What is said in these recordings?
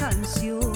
can't you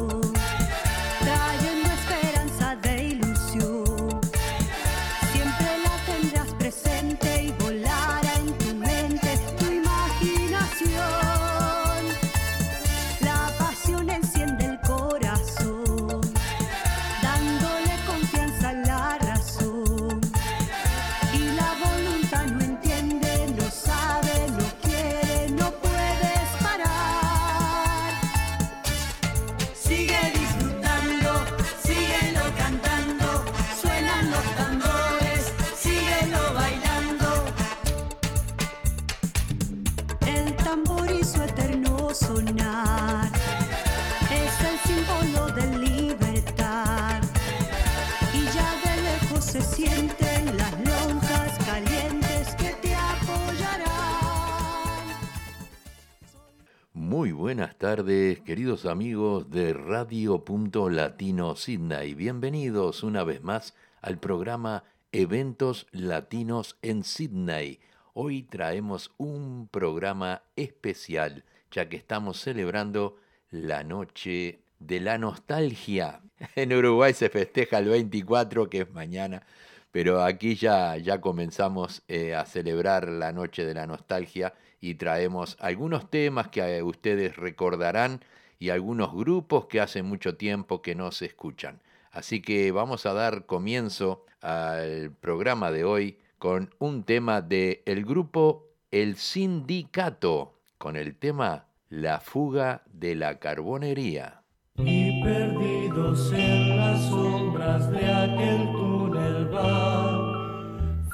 queridos amigos de Radio Punto Latino Sydney. Bienvenidos una vez más al programa Eventos Latinos en Sydney. Hoy traemos un programa especial, ya que estamos celebrando la noche de la nostalgia. En Uruguay se festeja el 24, que es mañana, pero aquí ya, ya comenzamos eh, a celebrar la noche de la nostalgia y traemos algunos temas que ustedes recordarán y algunos grupos que hace mucho tiempo que no se escuchan. Así que vamos a dar comienzo al programa de hoy con un tema del el grupo El Sindicato, con el tema La fuga de la carbonería. Y perdidos en las sombras de aquel túnel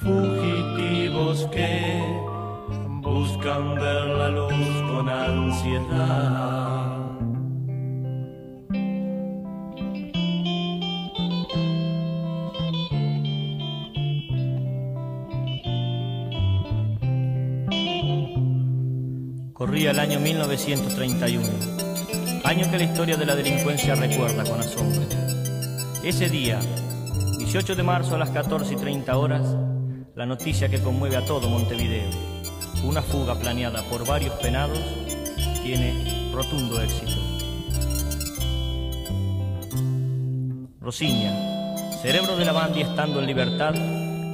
fugitivos que buscan ver la luz con ansiedad. Corría el año 1931, año que la historia de la delincuencia recuerda con asombro. Ese día, 18 de marzo a las 14 y 30 horas, la noticia que conmueve a todo Montevideo una fuga planeada por varios penados tiene rotundo éxito. Rosiña, cerebro de la banda estando en libertad,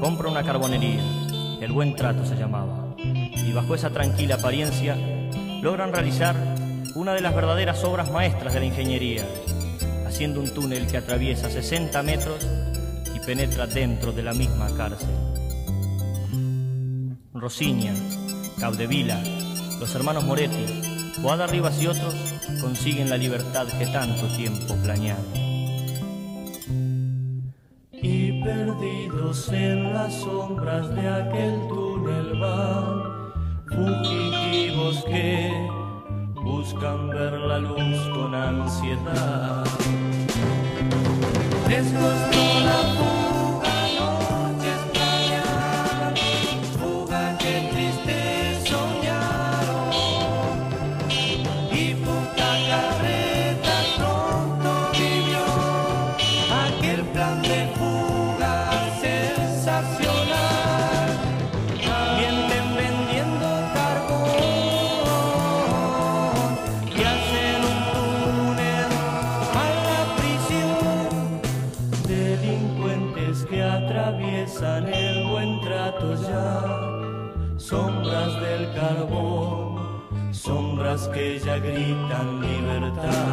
compra una carbonería, el buen trato se llamaba, y bajo esa tranquila apariencia logran realizar una de las verdaderas obras maestras de la ingeniería, haciendo un túnel que atraviesa 60 metros y penetra dentro de la misma cárcel. Rosiña, Caudevila, los hermanos Moretti, Boada Rivas y otros consiguen la libertad que tanto tiempo planearon. Y perdidos en las sombras de aquel túnel van, que buscan ver la luz con ansiedad. Les la ya gritan libertad.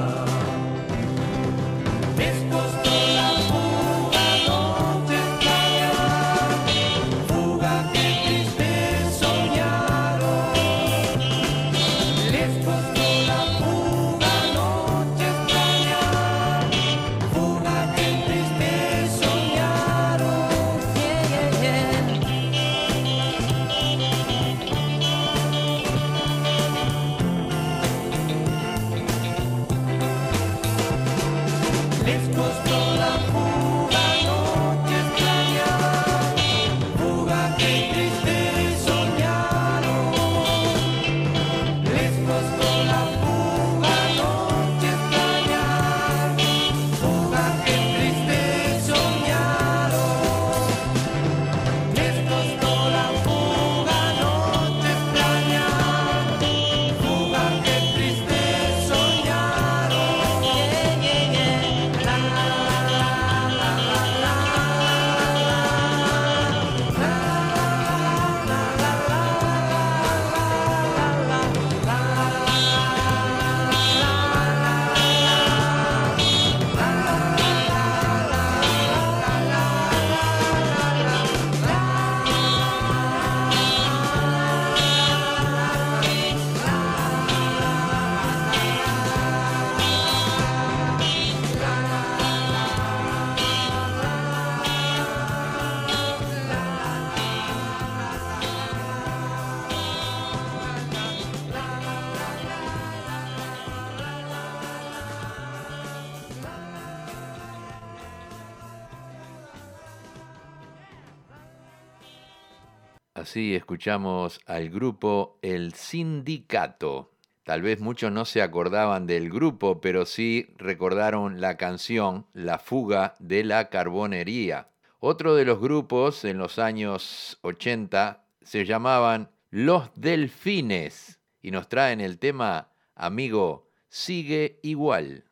Así escuchamos al grupo El Sindicato. Tal vez muchos no se acordaban del grupo, pero sí recordaron la canción La fuga de la carbonería. Otro de los grupos en los años 80 se llamaban Los Delfines y nos traen el tema Amigo, sigue igual.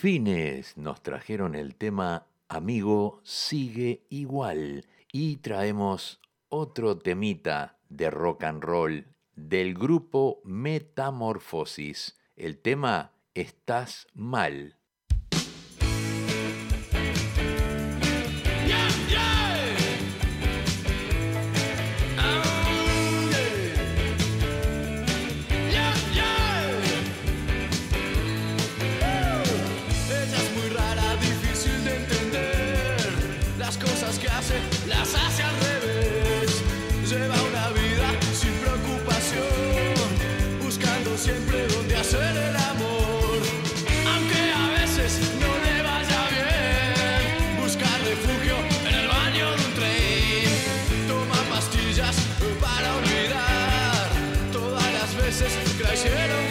Delfines nos trajeron el tema Amigo sigue igual y traemos otro temita de rock and roll del grupo Metamorfosis. El tema Estás mal. veces cayeron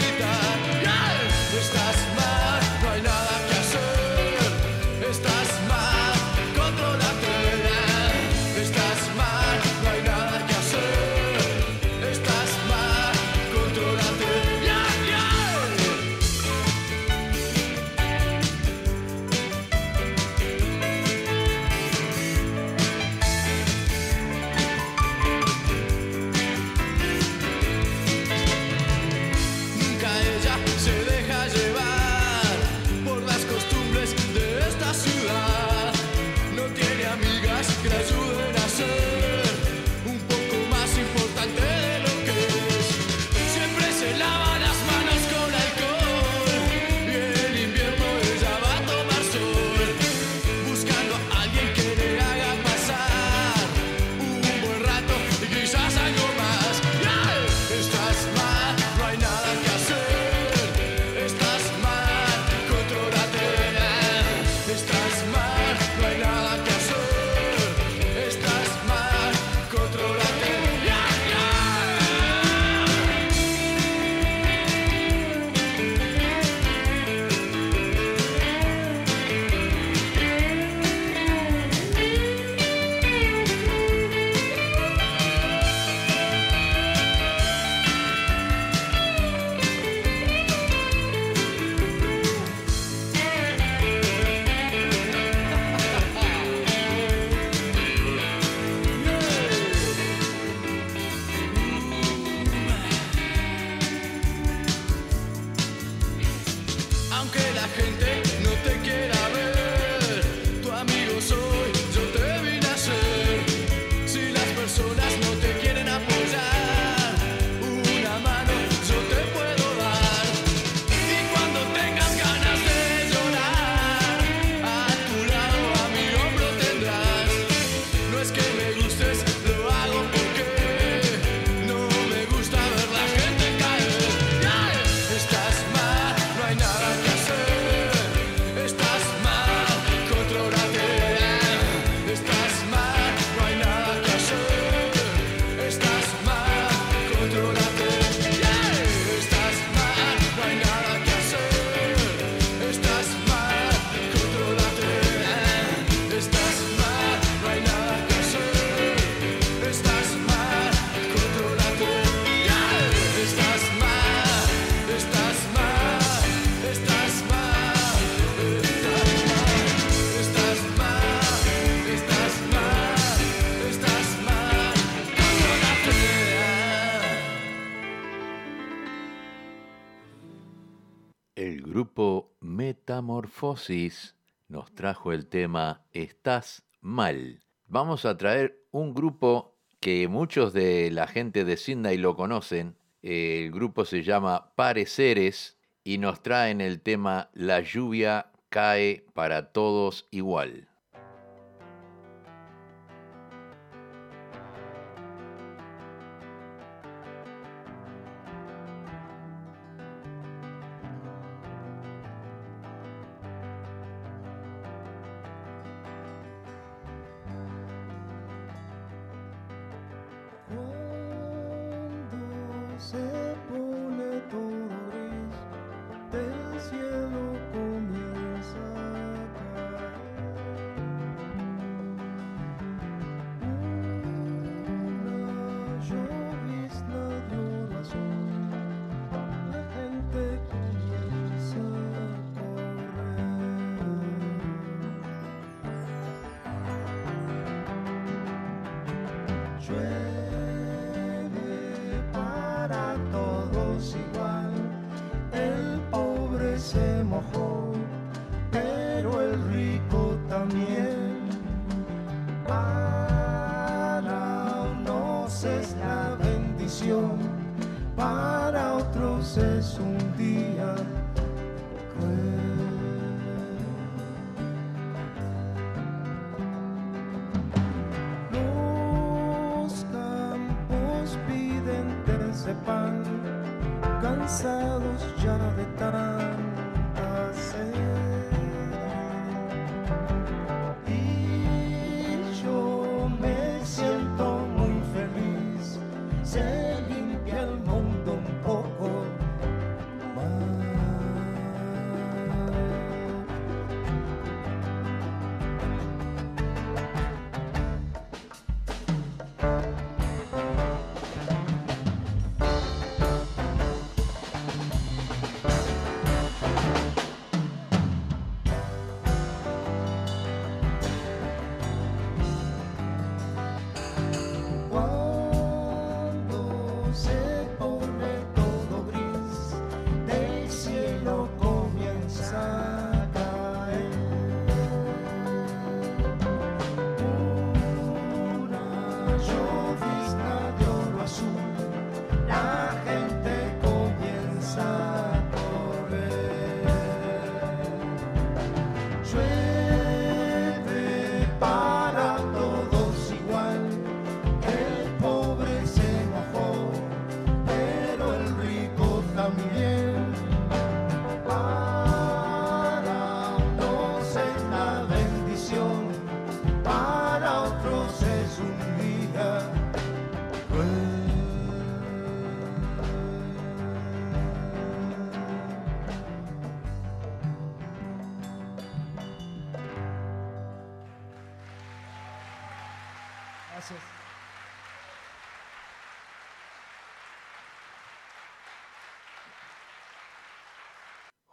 Nos trajo el tema Estás mal. Vamos a traer un grupo que muchos de la gente de Sydney lo conocen. El grupo se llama Pareceres y nos traen el tema La lluvia cae para todos igual.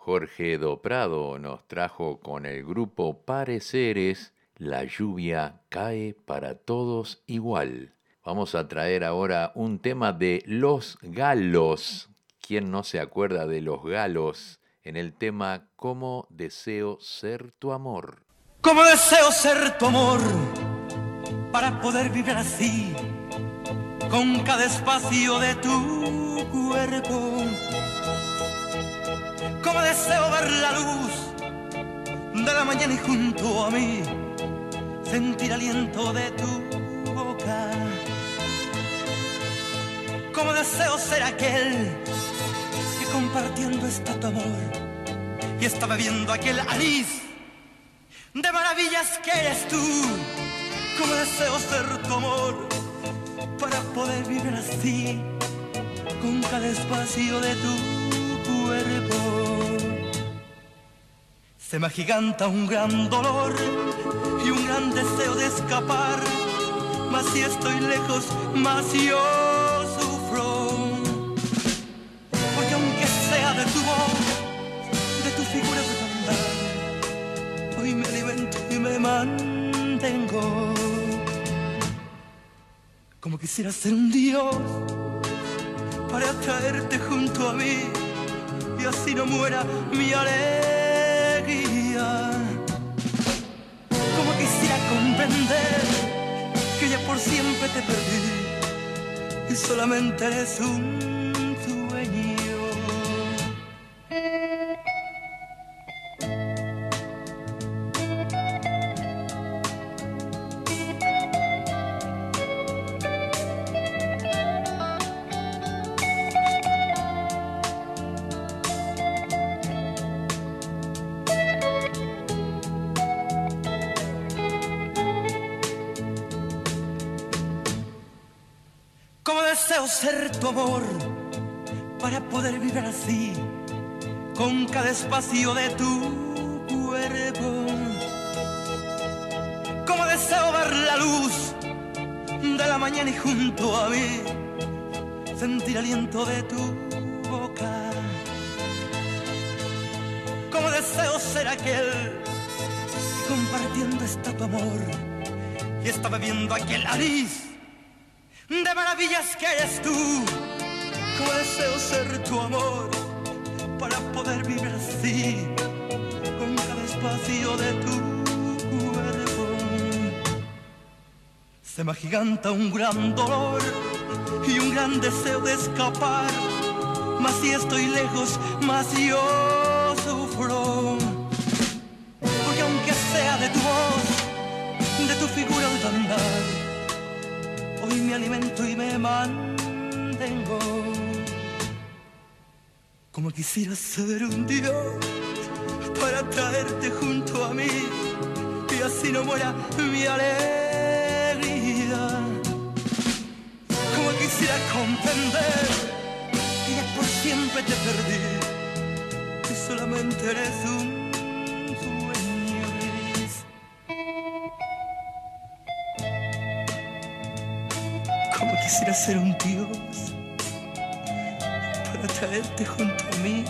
Jorge Doprado nos trajo con el grupo Pareceres La lluvia cae para todos igual. Vamos a traer ahora un tema de Los Galos. ¿Quién no se acuerda de Los Galos en el tema Cómo deseo ser tu amor? Como deseo ser tu amor para poder vivir así con cada espacio de tu cuerpo. Deseo ver la luz de la mañana y junto a mí sentir aliento de tu boca. Como deseo ser aquel que compartiendo está tu amor y está bebiendo aquel anís de maravillas que eres tú. Como deseo ser tu amor para poder vivir así con cada espacio de tu Se me agiganta un gran dolor y un gran deseo de escapar. Mas si estoy lejos, más yo sufro. Porque aunque sea de tu voz, de tu figura andar, hoy me alimento y me mantengo. Como quisiera ser un dios para traerte junto a mí y así no muera mi alegría. Como quisiera comprender que ya por siempre te perdí y solamente eres un para poder vivir así con cada espacio de tu cuerpo. Como deseo ver la luz de la mañana y junto a mí sentir aliento de tu boca. Como deseo ser aquel que compartiendo está tu amor y está bebiendo aquel nariz de maravillas que eres tú deseo ser tu amor para poder vivir así con cada espacio de tu cuerpo. Se me agiganta un gran dolor y un gran deseo de escapar, más si estoy lejos, más yo sufro. Porque aunque sea de tu voz, de tu figura de andar, hoy me alimento y me mando. Como quisiera ser un dios para traerte junto a mí y así no muera mi alegría. Como quisiera comprender que ya por siempre te perdí y solamente eres un sueño. Como quisiera ser un dios traerte junto a mí.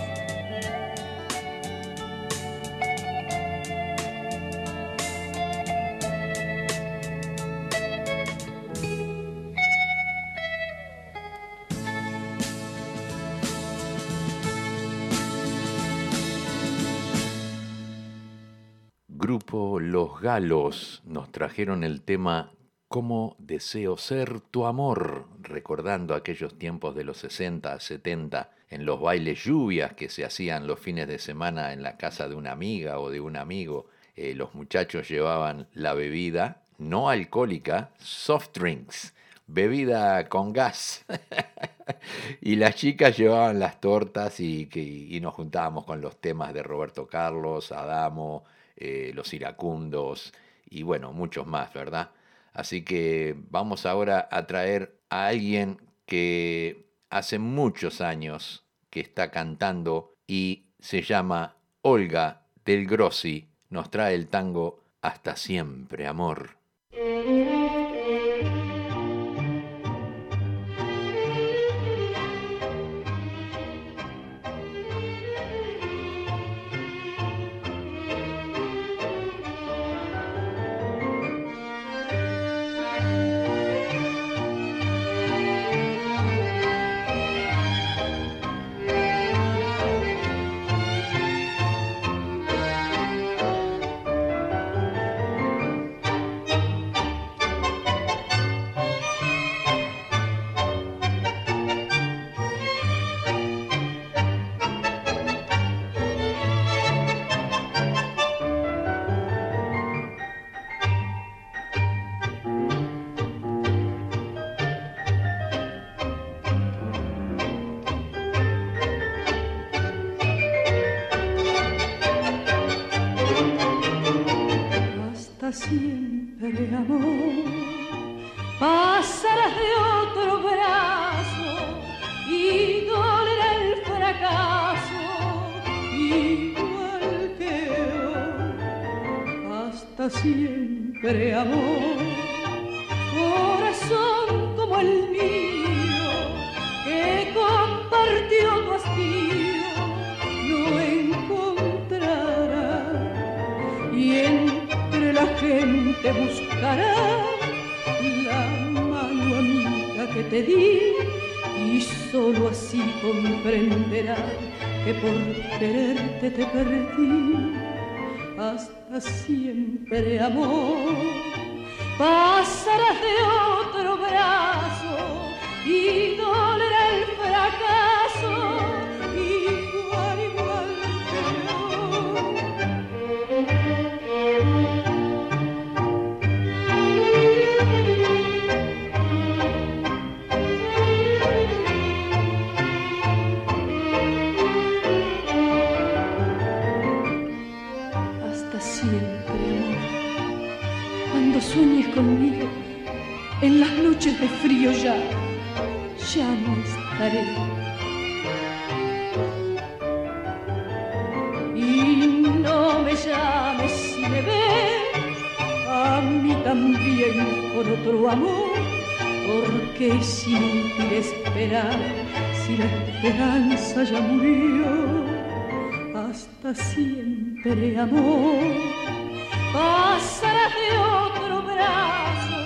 Grupo Los Galos nos trajeron el tema Cómo deseo ser tu amor, recordando aquellos tiempos de los 60, 70, en los bailes lluvias que se hacían los fines de semana en la casa de una amiga o de un amigo. Eh, los muchachos llevaban la bebida no alcohólica, soft drinks, bebida con gas. y las chicas llevaban las tortas y, y nos juntábamos con los temas de Roberto Carlos, Adamo, eh, los iracundos y bueno, muchos más, ¿verdad? Así que vamos ahora a traer a alguien que hace muchos años que está cantando y se llama Olga del Grossi. Nos trae el tango Hasta siempre, amor. Otro amor, porque es inútil esperar si la esperanza ya murió hasta siempre, amor. Pasarás de otro brazo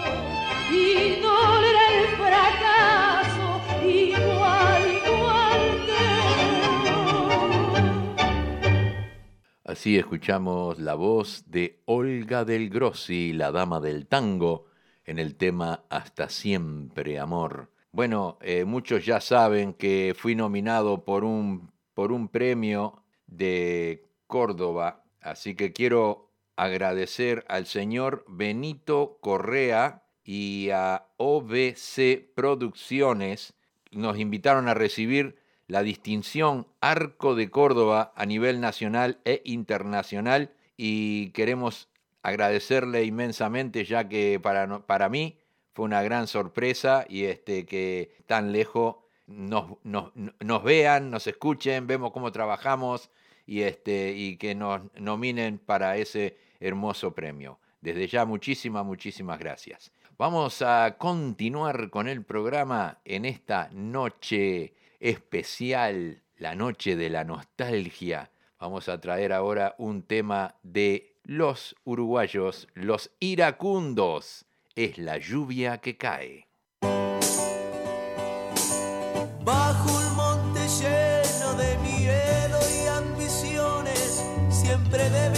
y dolerá el fracaso igual, igual que. Así escuchamos la voz de Olga del Grossi, la dama del tango, en el tema Hasta siempre, amor. Bueno, eh, muchos ya saben que fui nominado por un, por un premio de Córdoba, así que quiero agradecer al señor Benito Correa y a OBC Producciones. Nos invitaron a recibir la distinción Arco de Córdoba a nivel nacional e internacional y queremos agradecerle inmensamente ya que para, para mí fue una gran sorpresa y este, que tan lejos nos, nos, vean, nos escuchen, vemos cómo trabajamos y, este, y que nos nominen para ese hermoso premio. Desde ya muchísimas, muchísimas gracias. Vamos a continuar con el programa en esta noche especial, la noche de la nostalgia. Vamos a traer ahora un tema de los uruguayos, los iracundos. Es la lluvia que cae. Bajo un monte lleno de miedo y ambiciones, siempre debe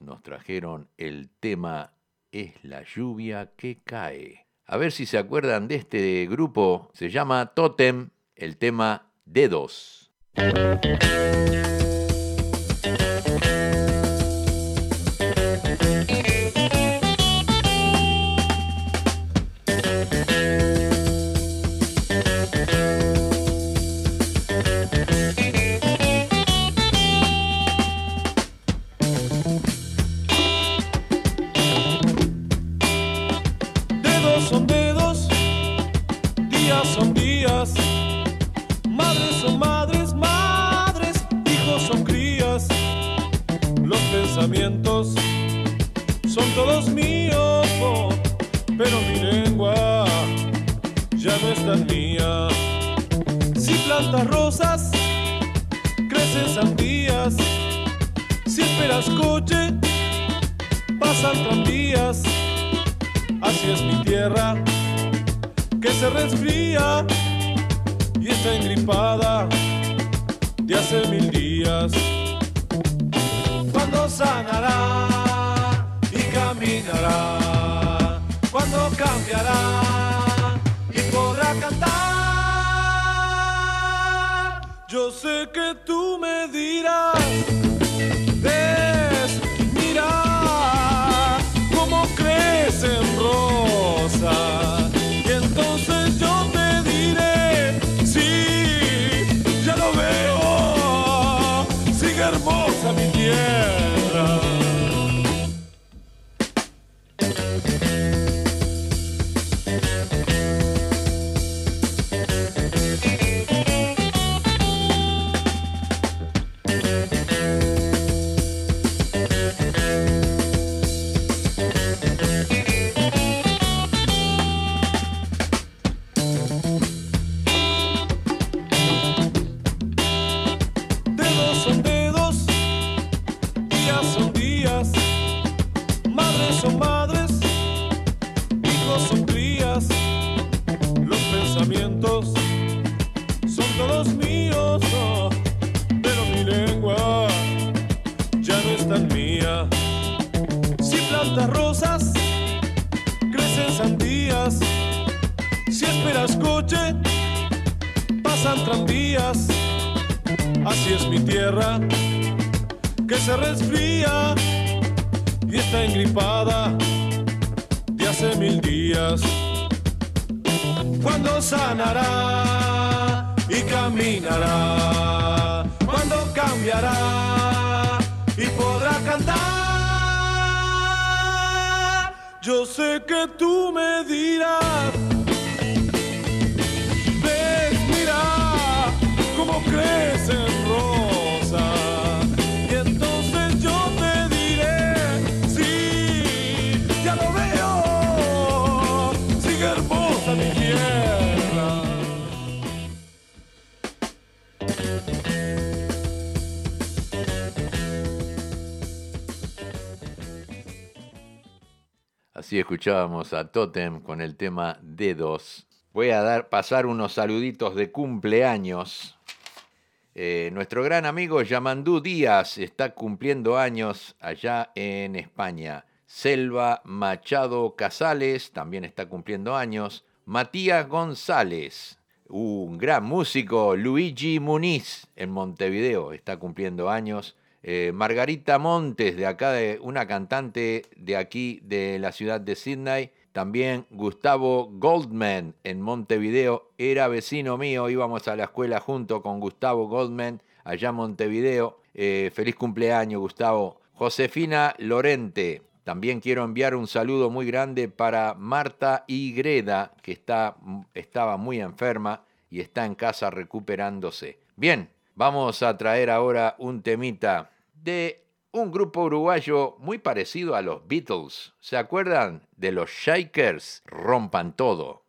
nos trajeron el tema Es la lluvia que cae. A ver si se acuerdan de este grupo, se llama Totem, el tema. Dedos de hace mil días. Cuando sanará y caminará, cuando cambiará y podrá cantar. Yo sé que tú me dirás, ves, mira cómo crecen rosas. Escuchábamos a Totem con el tema Dedos. Voy a dar, pasar unos saluditos de cumpleaños. Eh, nuestro gran amigo Yamandú Díaz está cumpliendo años allá en España. Selva Machado Casales también está cumpliendo años. Matías González, un gran músico. Luigi Muniz en Montevideo está cumpliendo años. Eh, Margarita Montes, de acá, de una cantante de aquí, de la ciudad de Sydney. También Gustavo Goldman en Montevideo, era vecino mío, íbamos a la escuela junto con Gustavo Goldman allá en Montevideo. Eh, feliz cumpleaños, Gustavo. Josefina Lorente, también quiero enviar un saludo muy grande para Marta Igreda, que está, estaba muy enferma y está en casa recuperándose. Bien, vamos a traer ahora un temita de un grupo uruguayo muy parecido a los Beatles. ¿Se acuerdan de los Shakers? Rompan todo.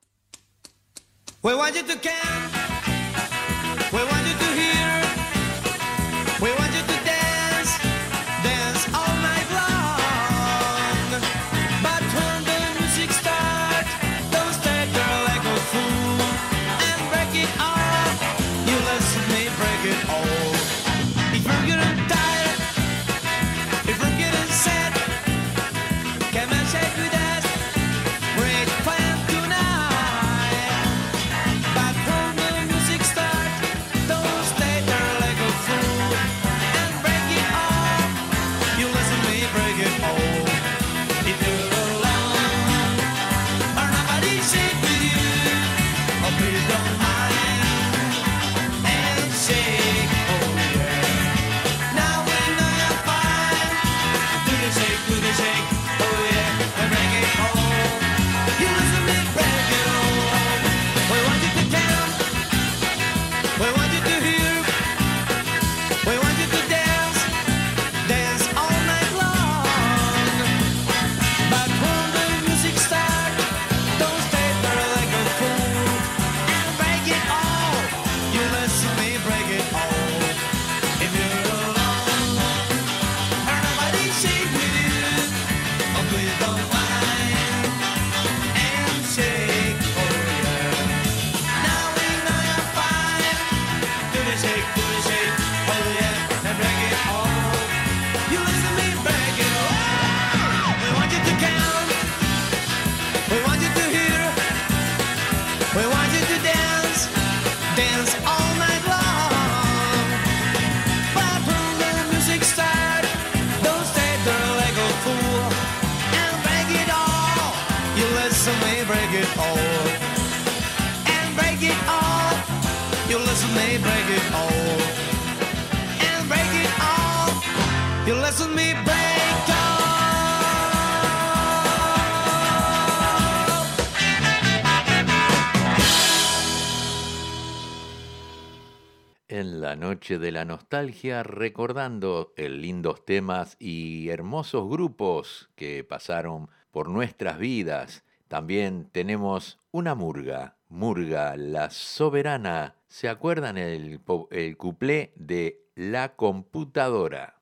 Noche de la nostalgia, recordando el lindos temas y hermosos grupos que pasaron por nuestras vidas. También tenemos una murga, Murga la Soberana. ¿Se acuerdan el, el cuplé de La Computadora?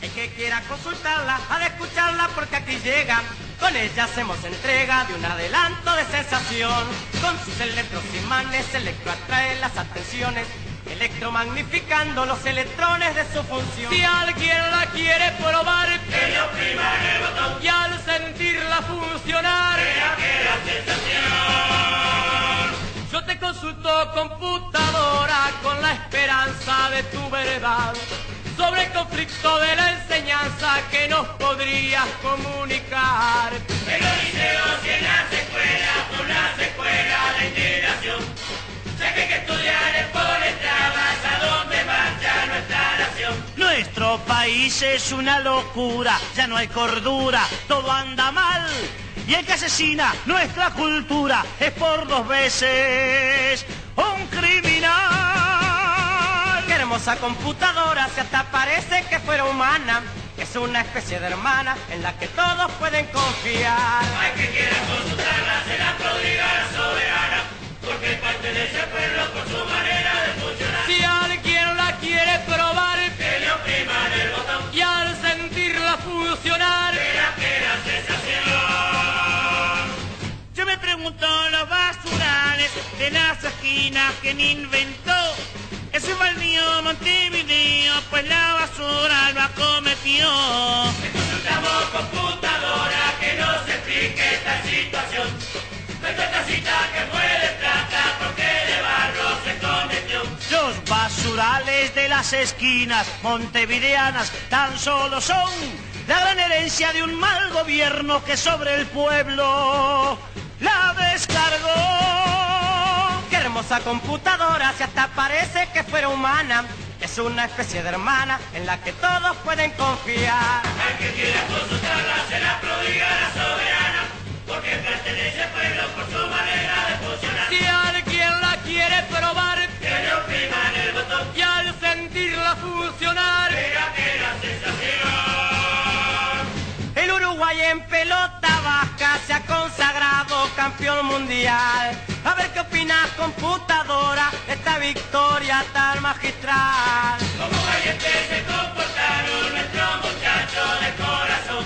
El que quiera consultarla, ha de escucharla porque aquí llega. Con ella hacemos entrega de un adelanto de sensación. Con sus electros imanes, electro atrae las atenciones. Electromagnificando los electrones de su función. Si alguien la quiere probar, que le oprima el botón. Y al sentirla funcionar, vea que la sensación. Yo te consulto computadora con la esperanza de tu verdad sobre el conflicto de la enseñanza que nos podrías comunicar. En los liceos y en las escuelas, por las escuelas de integración, sé que hay que estudiar es por entradas a donde marcha nuestra nación. Nuestro país es una locura, ya no hay cordura, todo anda mal. Y el que asesina nuestra cultura es por dos veces un criminal. Qué hermosa computadora, si hasta parece que fuera humana. Es una especie de hermana en la que todos pueden confiar. Hay que quiera consultarla, se la prodiga la soberana, porque parte de ese pueblo por su manera de funcionar. Si alguien la quiere probar, que le opriman el botón y al sentirla funcionar, verá que la sensación. Yo me pregunto los basurales de las esquinas quién inventó. Ese mío Montevideo, pues la basura lo acometió. Consultamos computadora que nos explique esta situación. Nuestra casita que fue de plata porque de barro se cometió. Los basurales de las esquinas montevideanas tan solo son la gran herencia de un mal gobierno que sobre el pueblo la descargó. Qué hermosa computadora, si hasta parece que fuera humana. Es una especie de hermana en la que todos pueden confiar. Al que quiera consultarla se la prodiga la porque pertenece al pueblo por su manera de funcionar. Si alguien la quiere probar, que le opriman el botón y al sentirla funcionar, verá que la sensación. El Uruguay en pelota vasca se ha consagrado campeón mundial. A ver qué opinas, computadora, esta victoria tan magistral. Como valientes se comportaron nuestros muchachos de corazón.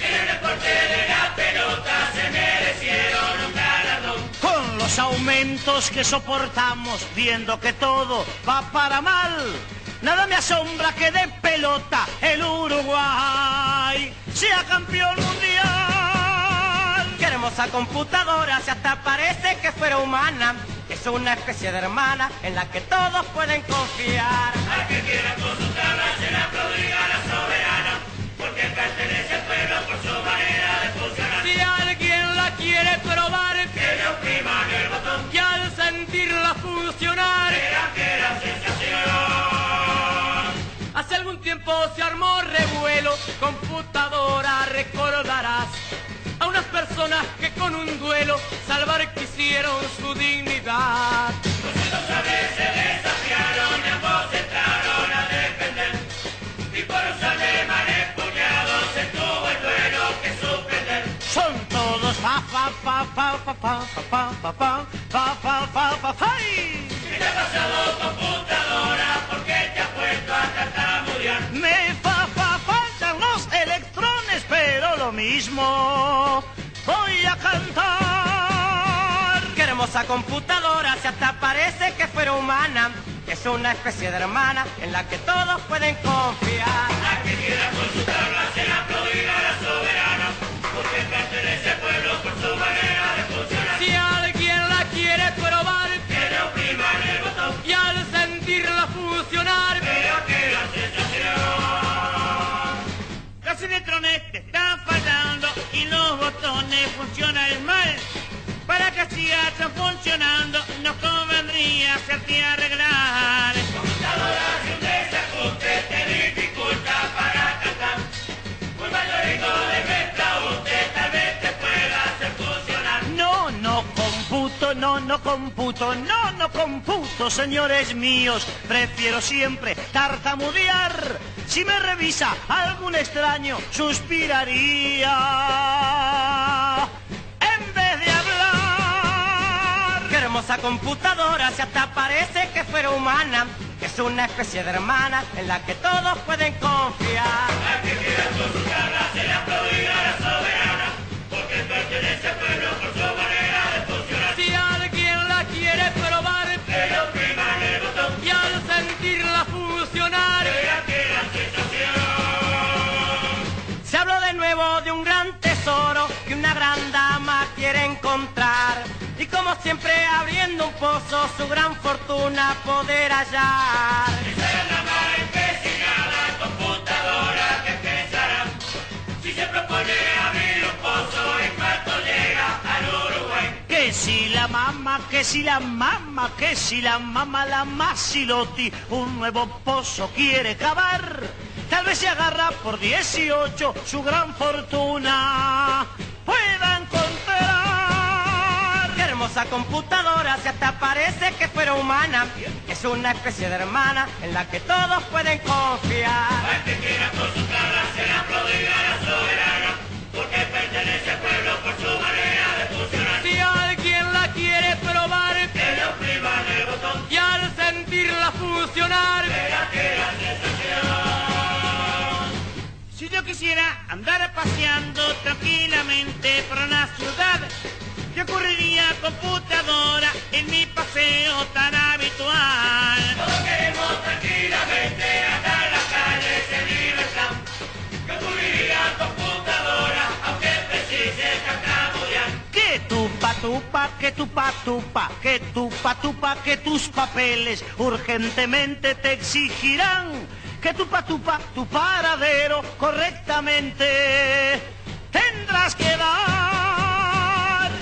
El deporte de los aumentos que soportamos, viendo que todo va para mal, nada me asombra que de pelota el Uruguay sea campeón mundial. Qué hermosa computadora, si hasta parece que fuera humana. Es una especie de hermana en la que todos pueden confiar. Al que quiera consultarla se la prodiga la soberana, porque pertenece al pueblo por su manera de funcionar. Si alguien la quiere probar, y al sentirla funcionar, verá que la sensación. Hace algún tiempo se armó revuelo, computadora recordarás a unas personas que con un duelo salvar quisieron su dignidad. Fa fa fa fa fa fa fa fa fa ¡ay! ¿Qué te ha pasado computadora? ¿Por qué te has puesto a tartamudear? Me fa fa faltan los electrones, pero lo mismo voy a cantar. Qué hermosa computadora, si hasta parece que fuera humana. Es una especie de hermana en la que todos pueden confiar. La que quiera consultarla se la prodiga la soberana, porque pertenece al pueblo botones funcionan mal. Para que sigan funcionando nos convendría hacerte arreglar. Computadora, si un desajuste te dificulta para cantar, un mayorito de mezcla usted tal vez te pueda hacer funcionar. No, no computo, no, no computo, no, no computo, señores míos. Prefiero siempre tartamudear. Si me revisa algún extraño, suspiraría. En vez de hablar. Qué hermosa computadora, si hasta parece que fuera humana. Es una especie de hermana en la que todos pueden confiar. Que encontrar. Y como siempre abriendo un pozo, su gran fortuna poder hallar. Será la más empecinada computadora que pensará. Si se propone abrir un pozo, en cuanto llega al Uruguay. Que si la mama, que si la mama, que si la mama, la Masiloti, un nuevo pozo quiere cavar. Tal vez se agarra por 18 su gran fortuna computadora, si hasta parece que fuera humana. Es una especie de hermana en la que todos pueden confiar. Al que quiera consultarla se le aplaudirá la soberana, porque pertenece al pueblo por su manera de funcionar. Si alguien la quiere probar Que lo prima en el botón, y al sentirla funcionar, que la sensación. Si yo quisiera andar paseando tranquilamente por una ciudad, ¿qué ocurriría computadora en mi paseo tan habitual? Todos queremos tranquilamente andar en las calles en libertad. ¿Qué ocurriría computadora aunque precise tartamudear? Que tupa tupa, que tupa tupa, que tupa tupa, que tus papeles urgentemente te exigirán. Que tupa tupa, tu paradero correctamente tendrás que dar.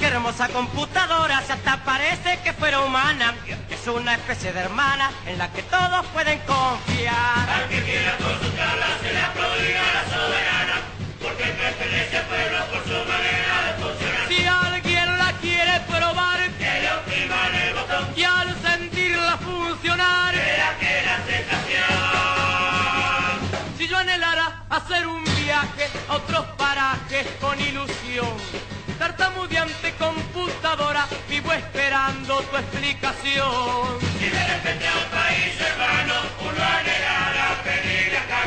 Qué hermosa computadora, si hasta parece que fuera humana. Es una especie de hermana en la que todos pueden confiar. Al que quiera consultarla se le aplaudirá la soberana, porque pertenece al pueblo por su manera de funcionar. Si alguien la quiere probar Que le oprima en el botón, y al sentirla funcionar, verá que la sensación. si yo anhelara hacer un viaje a otros parajes con ilusión, tartamudeante computadora, vivo esperando tu explicación. Si de repente a un país hermano uno anhelara pedirle acá,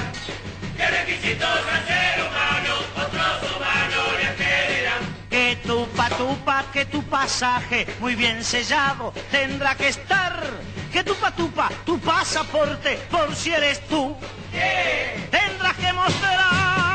¿qué requisitos al ser humano otros humanos le pedirán? Que tu patupa, que tu pasaje muy bien sellado tendrá que estar. Que tu patupa, tu pasaporte, por si eres tú, tendrás que mostrar.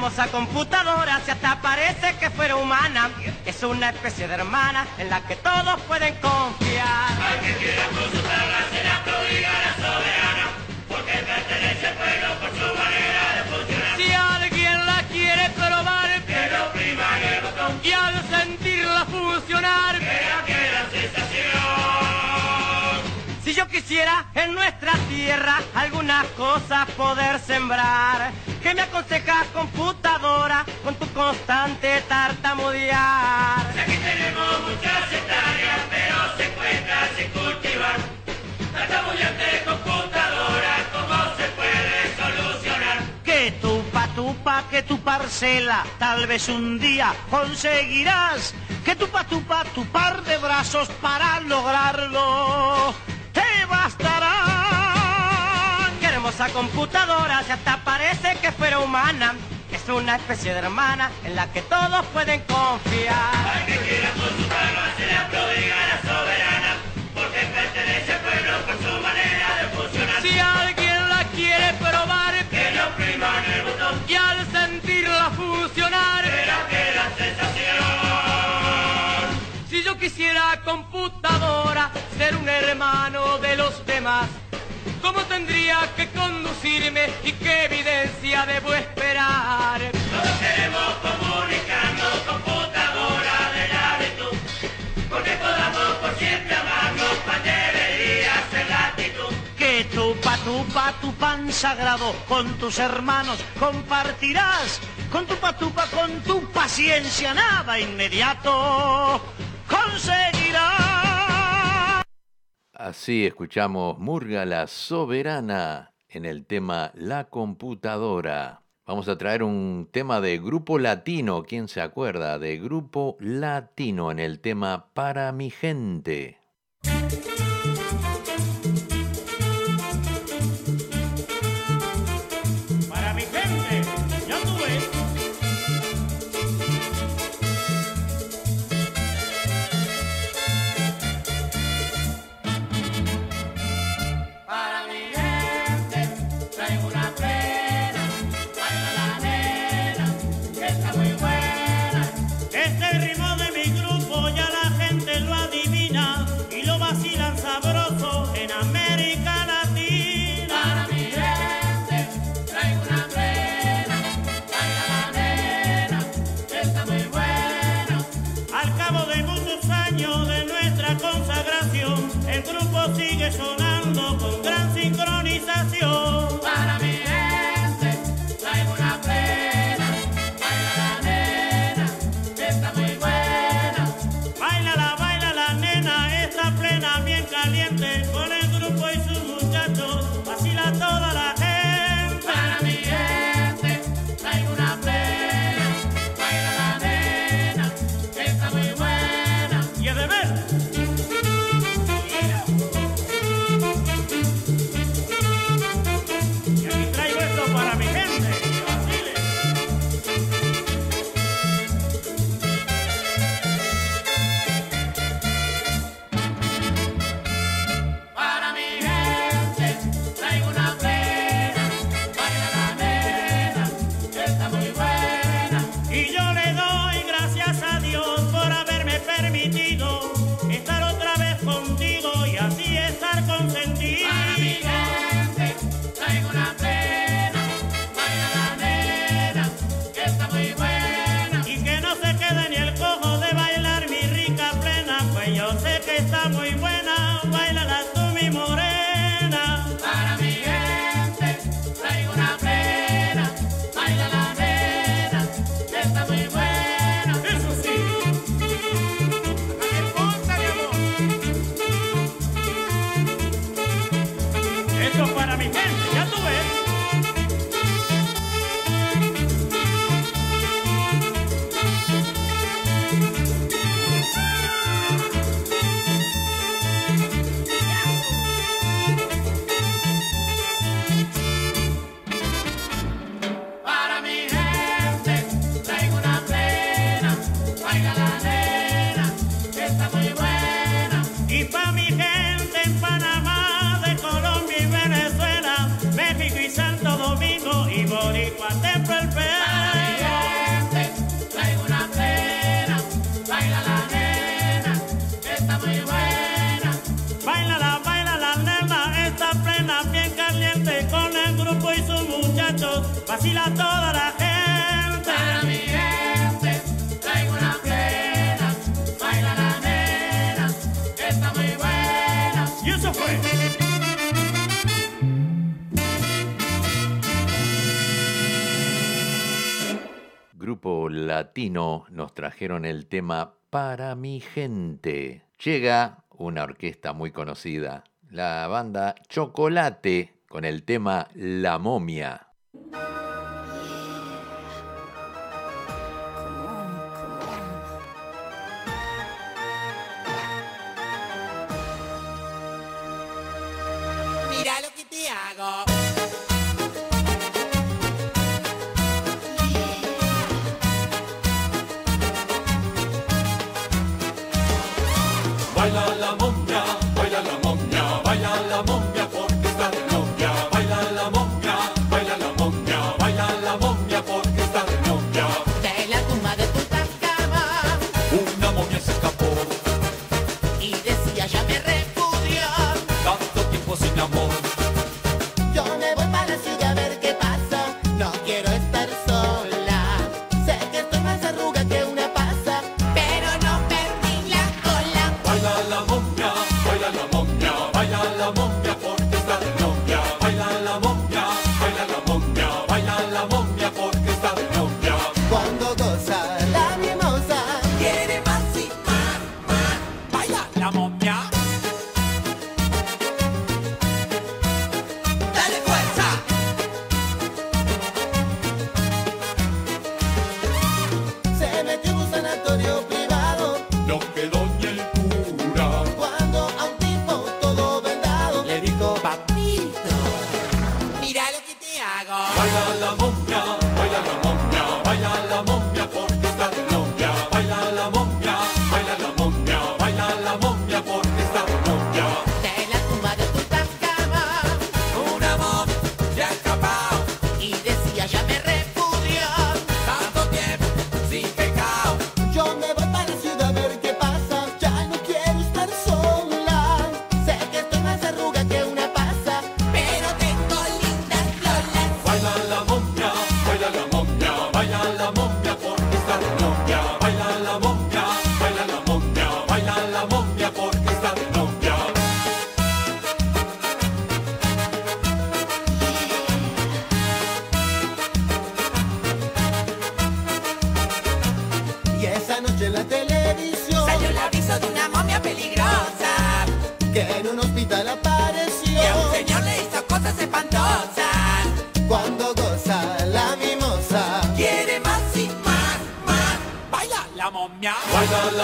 Qué hermosa computadora, si hasta parece que fuera humana. Es una especie de hermana en la que todos pueden confiar. Al que quiera consultarla se le aplaudirá la soberana, porque pertenece al pueblo por su manera de funcionar. Si alguien la quiere probar Que lo oprima en el botón, y al sentirla funcionar, que quisiera en nuestra tierra algunas cosas poder sembrar, ¿qué me aconsejas computadora con tu constante tartamudear? Aquí tenemos muchas hectáreas, pero se encuentran sin cultivar. Tartamudeante computadora, ¿cómo se puede solucionar? Que tu patupa, que tu parcela, tal vez un día conseguirás. Que tu patupa, tu par de brazos para lograrlo, bastarán. Qué hermosa computadora, si hasta parece que fuera humana. Es una especie de hermana en la que todos pueden confiar. Al que quiera consultarlo, se le aplaudirá la soberana, porque pertenece al pueblo por su manera de funcionar. Si alguien la quiere probar Que lo oprima en el botón, y al sentirla funcionar, quisiera computadora ser un hermano de los demás. ¿Cómo tendría que conducirme y qué evidencia debo esperar? Todos queremos comunicarnos, computadora de la virtud, porque podamos por siempre amarnos, cual debería ser la actitud. Que tu patupa, tu pan sagrado, con tus hermanos compartirás, con tu patupa, con tu paciencia, nada inmediato conseguirá. Así escuchamos Murga la Soberana en el tema La Computadora. Vamos a traer un tema de Grupo Latino, ¿quién se acuerda? De Grupo Latino en el tema Para mi gente. trajeron el tema Para mi gente. Llega una orquesta muy conocida, la banda Chocolate, con el tema La momia.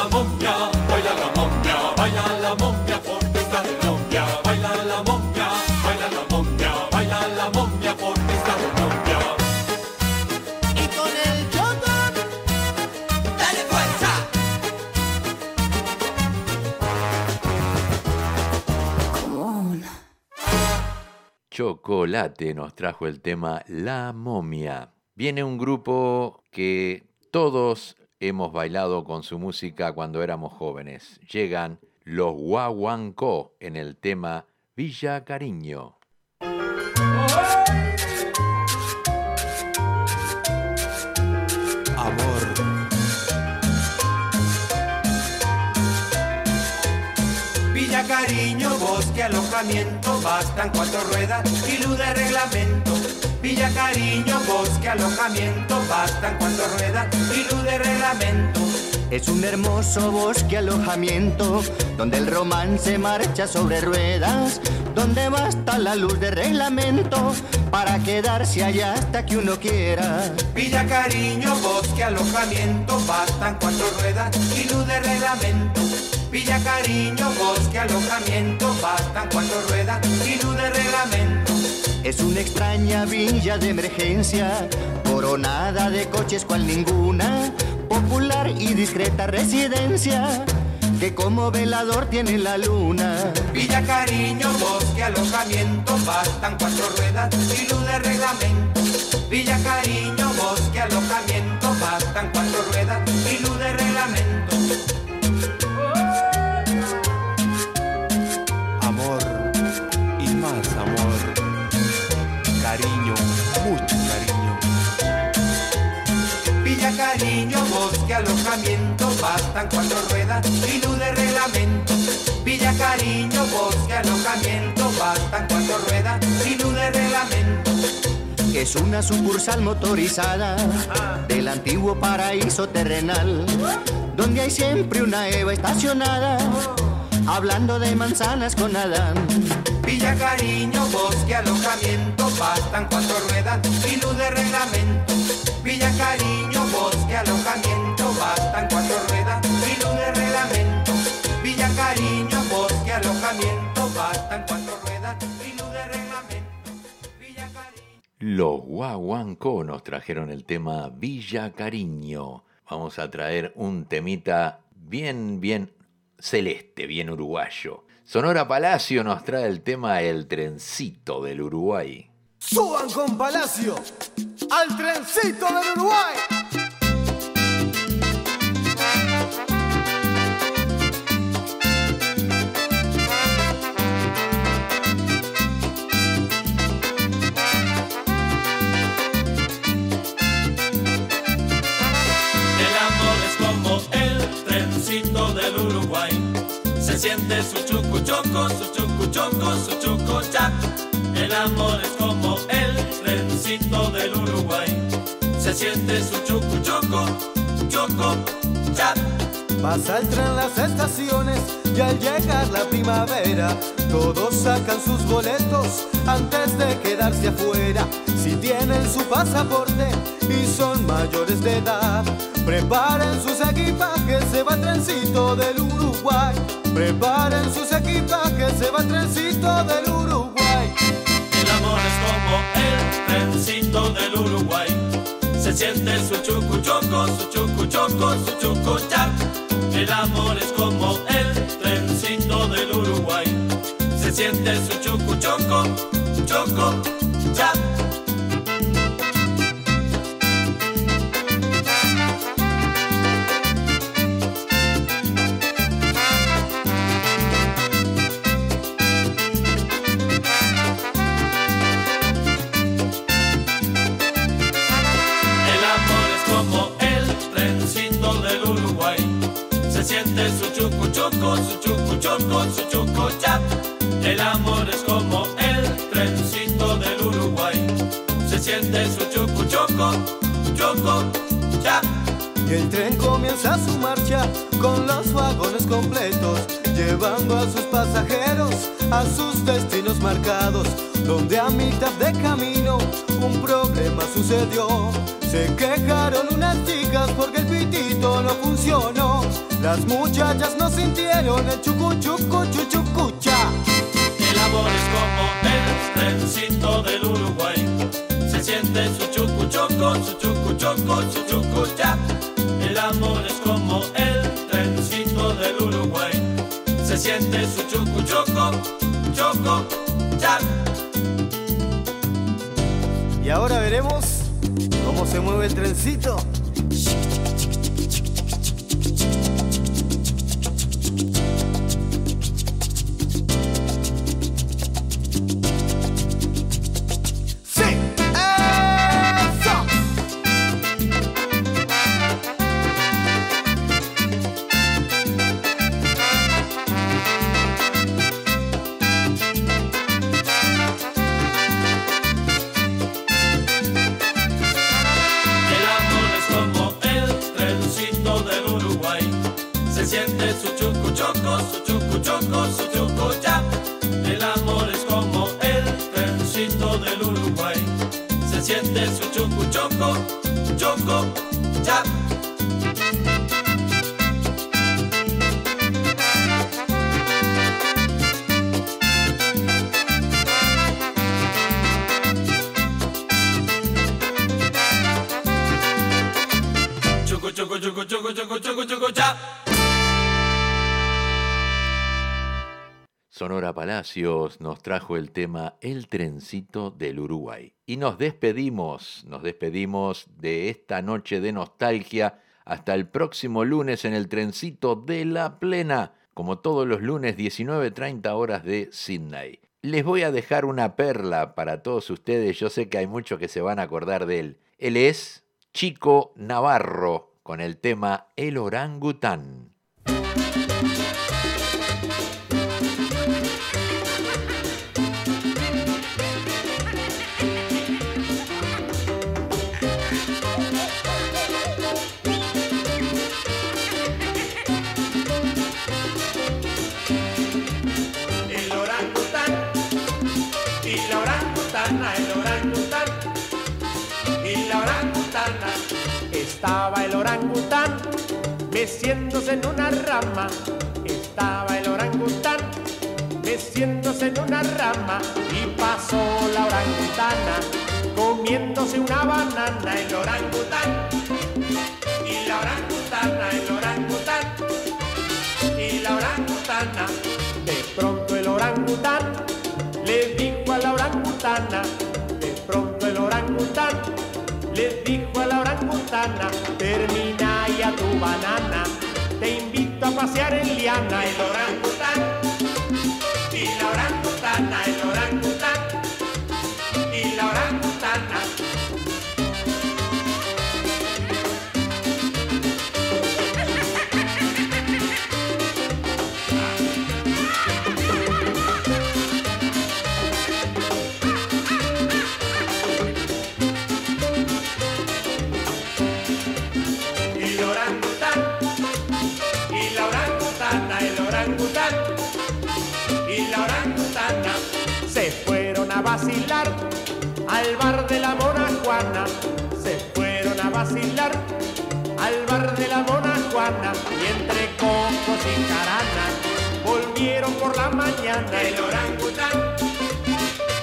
La momia, baila la momia, baila la momia porque está de. Baila la momia, baila la momia, baila la momia porque está de novia. Y con el choco, Dale fuerza. Chocolate nos trajo el tema La momia. Viene un grupo que todos hemos bailado con su música cuando éramos jóvenes. Llegan los Guaguancó en el tema Villa Cariño. Amor. Cariño, bosque, alojamiento, bastan cuatro ruedas y luz de reglamento. Villa Cariño, bosque, alojamiento, bastan cuatro ruedas y luz de reglamento. Es un hermoso bosque alojamiento donde el romance marcha sobre ruedas, donde basta la luz de reglamento para quedarse allá hasta que uno quiera. Villa Cariño, bosque, alojamiento, bastan cuatro ruedas y luz de reglamento. Villa Cariño, bosque, alojamiento, bastan cuatro ruedas y luz de reglamento. Es una extraña villa de emergencia, coronada de coches cual ninguna, popular y discreta residencia, que como velador tiene la luna. Villa Cariño, bosque, alojamiento, bastan cuatro ruedas y luz de reglamento. Villa Cariño, y luz de reglamento. Villa Cariño, bosque, alojamiento, bastan cuatro ruedas y luz de reglamento. Es una sucursal motorizada del antiguo paraíso terrenal, donde hay siempre una Eva estacionada, hablando de manzanas con Adán. Villa Cariño, bosque, alojamiento, bastan cuatro ruedas y luz de reglamento. Villa Cariño, bosque, alojamiento, Los Guaguancó nos trajeron el tema Villa Cariño. Vamos a traer un temita bien, bien celeste, bien uruguayo. Sonora Palacio nos trae el tema El trencito del Uruguay. Suban con Palacio al trencito del Uruguay. Se siente su chucu choco, su chucu choco, su chuco chac. El amor es como el trencito del Uruguay. Se siente su chucu choco, choco chac. Pasa el tren las estaciones y al llegar la primavera todos sacan sus boletos antes de quedarse afuera. Si tienen su pasaporte y son mayores de edad, preparen sus equipajes, se va el trencito del Uruguay. Preparen sus equipajes, se va el trencito del Uruguay. El amor es como el Uruguay. Se siente su chucu choco, su chucu choco, su chucu chac. El amor es como el trencito del Uruguay. Se siente su chucu choco, choco, El amor es como el trencito del Uruguay. Se siente su choco, choco, chap. Y el tren comienza su marcha con los vagones completos, llevando a sus pasajeros a sus destinos marcados, donde a mitad de camino un problema sucedió. Se quejaron unas chicas porque el pitito no funcionó. Las muchachas no sintieron el chucu chucu chuchucucha. El amor es como el trencito del Uruguay. Se siente su chucu choco, su chucu choco, su chucu chap. El amor es como el trencito del Uruguay. Se siente su chucu choco, chap. Y ahora veremos cómo se mueve el trencito. Nos trajo el tema El trencito del Uruguay. Y nos despedimos, nos despedimos de esta noche de nostalgia hasta el próximo lunes en el trencito de la plena, como todos los lunes 19.30 horas de Sydney. Les voy a dejar una perla para todos ustedes, yo sé que hay muchos que se van a acordar de él. Él es Chico Navarro con el tema El orangután. Meciéndose en una rama. Estaba el orangután meciéndose en una rama y pasó la orangutana comiéndose una banana. El orangután y la orangutana, el orangután y la orangutana. De pronto el orangután le dijo a la orangutana, de pronto el orangután le dijo a la orangutana, termina tu banana, te invito a pasear en liana, el orangután. Y la orangutana, el al bar de la mona Juana. Se fueron a vacilar al bar de la mona Juana y entre cocos y caranas volvieron por la mañana el orangután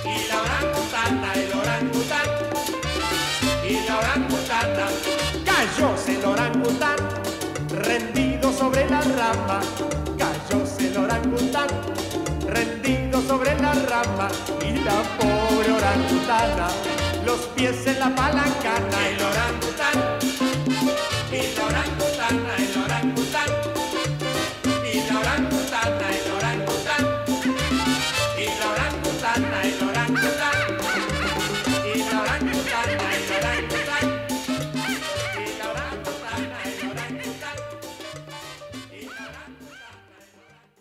y la orangutana, el orangután y Cayóse el orangután, rendido sobre la rama. Cayóse el orangután, rendido sobre la rama. Y la pobre orangutana, los pies en la palangana. El orangután, el orangutana, el orangután.